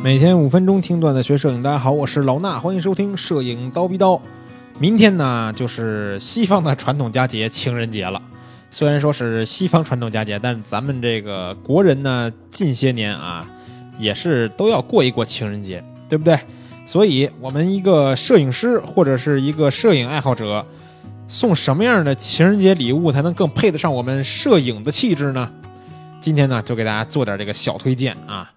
每天五分钟听段子学摄影，大家好，我是老衲，欢迎收听摄影刀逼刀。明天呢，就是西方的传统佳节情人节了。虽然说是西方传统佳节，但咱们这个国人呢，近些年啊，也是都要过一过情人节，对不对？所以，我们一个摄影师或者是一个摄影爱好者，送什么样的情人节礼物才能更配得上我们摄影的气质呢？今天呢，就给大家做点这个小推荐啊。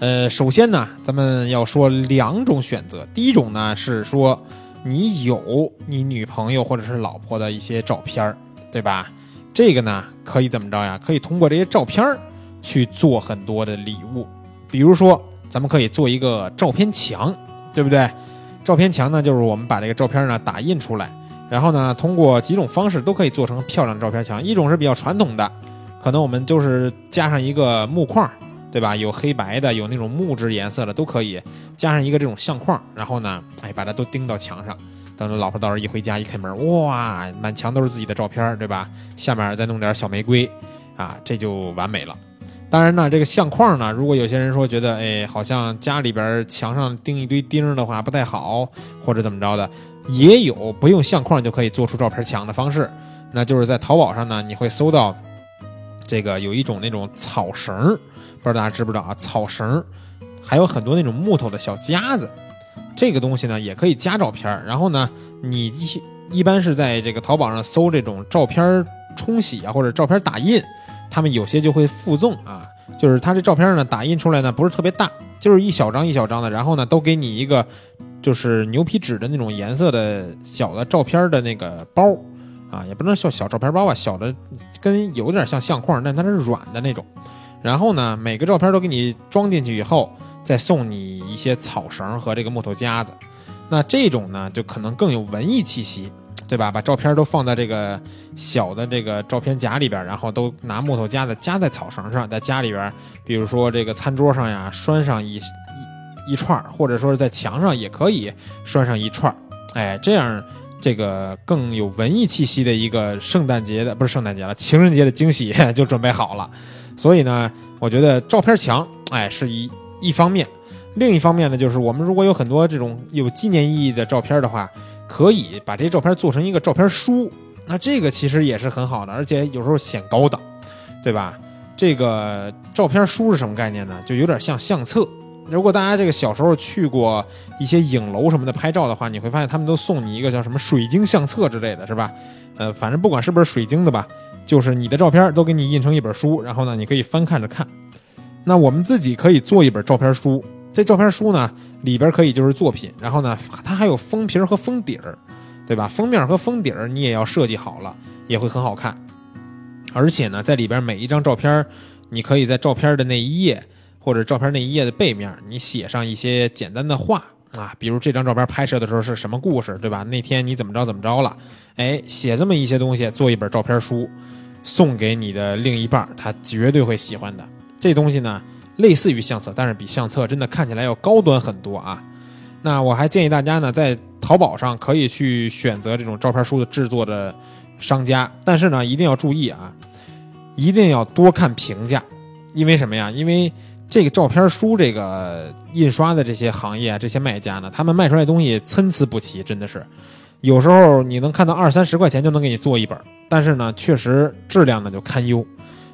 呃，首先呢，咱们要说两种选择。第一种呢是说，你有你女朋友或者是老婆的一些照片儿，对吧？这个呢可以怎么着呀？可以通过这些照片儿去做很多的礼物。比如说，咱们可以做一个照片墙，对不对？照片墙呢，就是我们把这个照片呢打印出来，然后呢，通过几种方式都可以做成漂亮的照片墙。一种是比较传统的，可能我们就是加上一个木框。对吧？有黑白的，有那种木质颜色的，都可以加上一个这种相框，然后呢，哎，把它都钉到墙上。等着老婆到时候一回家一开门，哇，满墙都是自己的照片，对吧？下面再弄点小玫瑰，啊，这就完美了。当然呢，这个相框呢，如果有些人说觉得，哎，好像家里边墙上钉一堆钉的话不太好，或者怎么着的，也有不用相框就可以做出照片墙的方式。那就是在淘宝上呢，你会搜到这个有一种那种草绳。不知道大家知不知道啊？草绳，还有很多那种木头的小夹子，这个东西呢也可以夹照片。然后呢，你一一般是在这个淘宝上搜这种照片冲洗啊，或者照片打印，他们有些就会附赠啊，就是他这照片呢打印出来呢不是特别大，就是一小张一小张的，然后呢都给你一个就是牛皮纸的那种颜色的小的照片的那个包啊，也不能叫小照片包吧，小的跟有点像相框，但它是软的那种。然后呢，每个照片都给你装进去以后，再送你一些草绳和这个木头夹子。那这种呢，就可能更有文艺气息，对吧？把照片都放在这个小的这个照片夹里边，然后都拿木头夹子夹在草绳上，在家里边，比如说这个餐桌上呀，拴上一一一串，或者说是在墙上也可以拴上一串。哎，这样这个更有文艺气息的一个圣诞节的不是圣诞节了，情人节的惊喜 就准备好了。所以呢，我觉得照片墙，哎，是一一方面；另一方面呢，就是我们如果有很多这种有纪念意义的照片的话，可以把这些照片做成一个照片书。那这个其实也是很好的，而且有时候显高档，对吧？这个照片书是什么概念呢？就有点像相册。如果大家这个小时候去过一些影楼什么的拍照的话，你会发现他们都送你一个叫什么水晶相册之类的，是吧？呃，反正不管是不是水晶的吧。就是你的照片都给你印成一本书，然后呢，你可以翻看着看。那我们自己可以做一本照片书，这照片书呢里边可以就是作品，然后呢它还有封皮和封底儿，对吧？封面和封底儿你也要设计好了，也会很好看。而且呢，在里边每一张照片，你可以在照片的那一页或者照片那一页的背面，你写上一些简单的话。啊，比如这张照片拍摄的时候是什么故事，对吧？那天你怎么着怎么着了？哎，写这么一些东西，做一本照片书，送给你的另一半，他绝对会喜欢的。这东西呢，类似于相册，但是比相册真的看起来要高端很多啊。那我还建议大家呢，在淘宝上可以去选择这种照片书的制作的商家，但是呢，一定要注意啊，一定要多看评价，因为什么呀？因为。这个照片书，这个印刷的这些行业啊，这些卖家呢，他们卖出来东西参差不齐，真的是，有时候你能看到二三十块钱就能给你做一本，但是呢，确实质量呢就堪忧。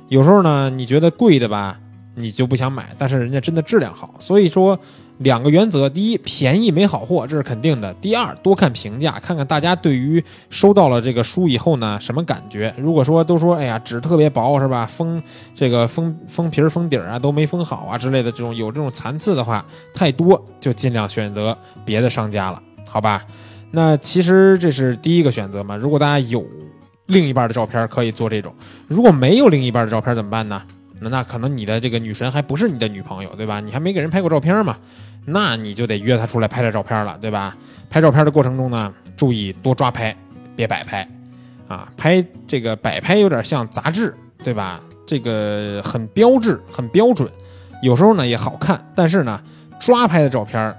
有时候呢，你觉得贵的吧，你就不想买，但是人家真的质量好，所以说。两个原则：第一，便宜没好货，这是肯定的；第二，多看评价，看看大家对于收到了这个书以后呢什么感觉。如果说都说，哎呀，纸特别薄，是吧？封这个封封皮儿、封底儿啊都没封好啊之类的，这种有这种残次的话太多，就尽量选择别的商家了，好吧？那其实这是第一个选择嘛。如果大家有另一半的照片，可以做这种；如果没有另一半的照片，怎么办呢？那那可能你的这个女神还不是你的女朋友，对吧？你还没给人拍过照片嘛？那你就得约她出来拍点照片了，对吧？拍照片的过程中呢，注意多抓拍，别摆拍，啊，拍这个摆拍有点像杂志，对吧？这个很标志，很标准，有时候呢也好看，但是呢，抓拍的照片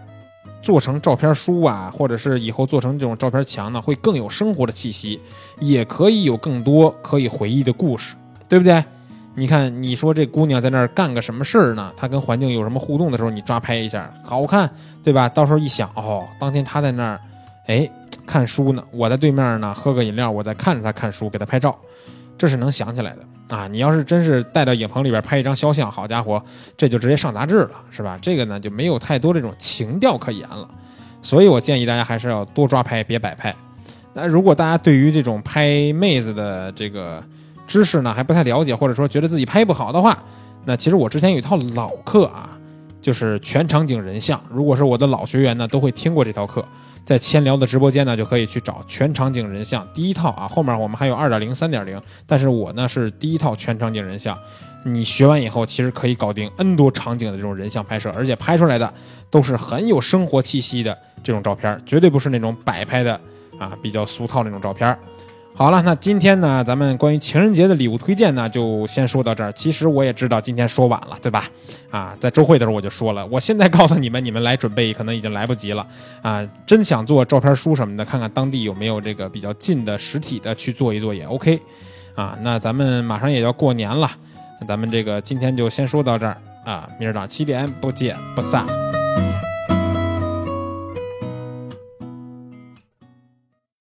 做成照片书啊，或者是以后做成这种照片墙呢，会更有生活的气息，也可以有更多可以回忆的故事，对不对？你看，你说这姑娘在那儿干个什么事儿呢？她跟环境有什么互动的时候，你抓拍一下，好看，对吧？到时候一想，哦，当天她在那儿，哎，看书呢，我在对面呢，喝个饮料，我在看着她看书，给她拍照，这是能想起来的啊。你要是真是带到影棚里边拍一张肖像，好家伙，这就直接上杂志了，是吧？这个呢就没有太多这种情调可言了。所以我建议大家还是要多抓拍，别摆拍。那如果大家对于这种拍妹子的这个，知识呢还不太了解，或者说觉得自己拍不好的话，那其实我之前有一套老课啊，就是全场景人像。如果是我的老学员呢，都会听过这套课，在千聊的直播间呢就可以去找全场景人像第一套啊。后面我们还有二点零、三点零，但是我呢是第一套全场景人像。你学完以后，其实可以搞定 N 多场景的这种人像拍摄，而且拍出来的都是很有生活气息的这种照片，绝对不是那种摆拍的啊，比较俗套那种照片。好了，那今天呢，咱们关于情人节的礼物推荐呢，就先说到这儿。其实我也知道今天说晚了，对吧？啊，在周会的时候我就说了，我现在告诉你们，你们来准备可能已经来不及了啊。真想做照片书什么的，看看当地有没有这个比较近的实体的去做一做也 OK。啊，那咱们马上也要过年了，咱们这个今天就先说到这儿啊，明儿早上七点不见不散。